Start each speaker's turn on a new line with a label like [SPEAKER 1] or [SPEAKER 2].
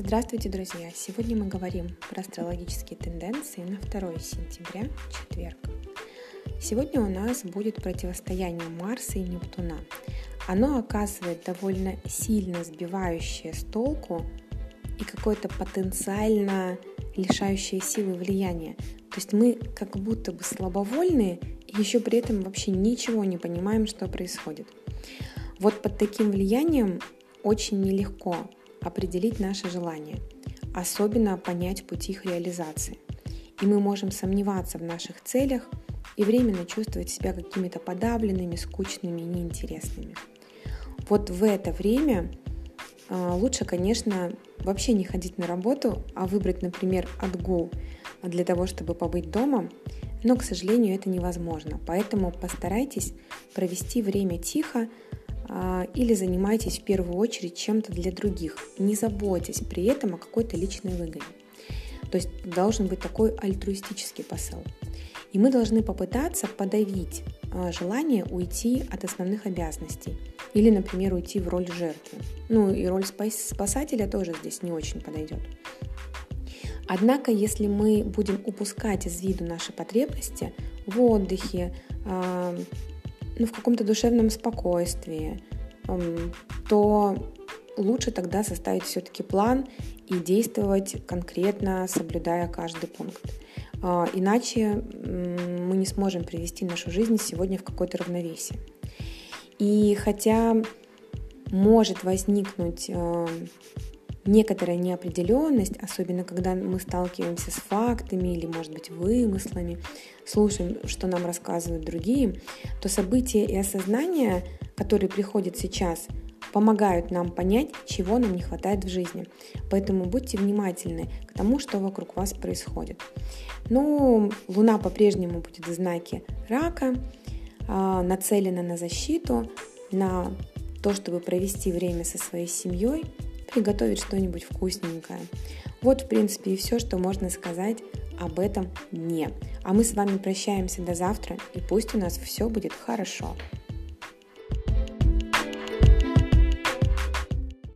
[SPEAKER 1] Здравствуйте, друзья! Сегодня мы говорим про астрологические тенденции на 2 сентября, четверг. Сегодня у нас будет противостояние Марса и Нептуна. Оно оказывает довольно сильно сбивающее с толку и какое-то потенциально лишающее силы влияние. То есть мы как будто бы слабовольные и еще при этом вообще ничего не понимаем, что происходит. Вот под таким влиянием очень нелегко определить наши желания, особенно понять пути их реализации. И мы можем сомневаться в наших целях и временно чувствовать себя какими-то подавленными, скучными неинтересными. Вот в это время а, лучше, конечно, вообще не ходить на работу, а выбрать, например, отгул для того, чтобы побыть дома, но, к сожалению, это невозможно. Поэтому постарайтесь провести время тихо, или занимайтесь в первую очередь чем-то для других. Не заботьтесь при этом о какой-то личной выгоде. То есть должен быть такой альтруистический посыл. И мы должны попытаться подавить а, желание уйти от основных обязанностей. Или, например, уйти в роль жертвы. Ну и роль спасателя тоже здесь не очень подойдет. Однако, если мы будем упускать из виду наши потребности в отдыхе, а, ну, в каком-то душевном спокойствии, то лучше тогда составить все-таки план и действовать конкретно, соблюдая каждый пункт. А, иначе мы не сможем привести нашу жизнь сегодня в какое-то равновесие. И хотя может возникнуть некоторая неопределенность, особенно когда мы сталкиваемся с фактами или, может быть, вымыслами, слушаем, что нам рассказывают другие, то события и осознания, которые приходят сейчас, помогают нам понять, чего нам не хватает в жизни. Поэтому будьте внимательны к тому, что вокруг вас происходит. Но Луна по-прежнему будет в знаке рака, а, нацелена на защиту, на то, чтобы провести время со своей семьей, приготовить что-нибудь вкусненькое. Вот, в принципе, и все, что можно сказать об этом дне. А мы с вами прощаемся до завтра, и пусть у нас все будет хорошо.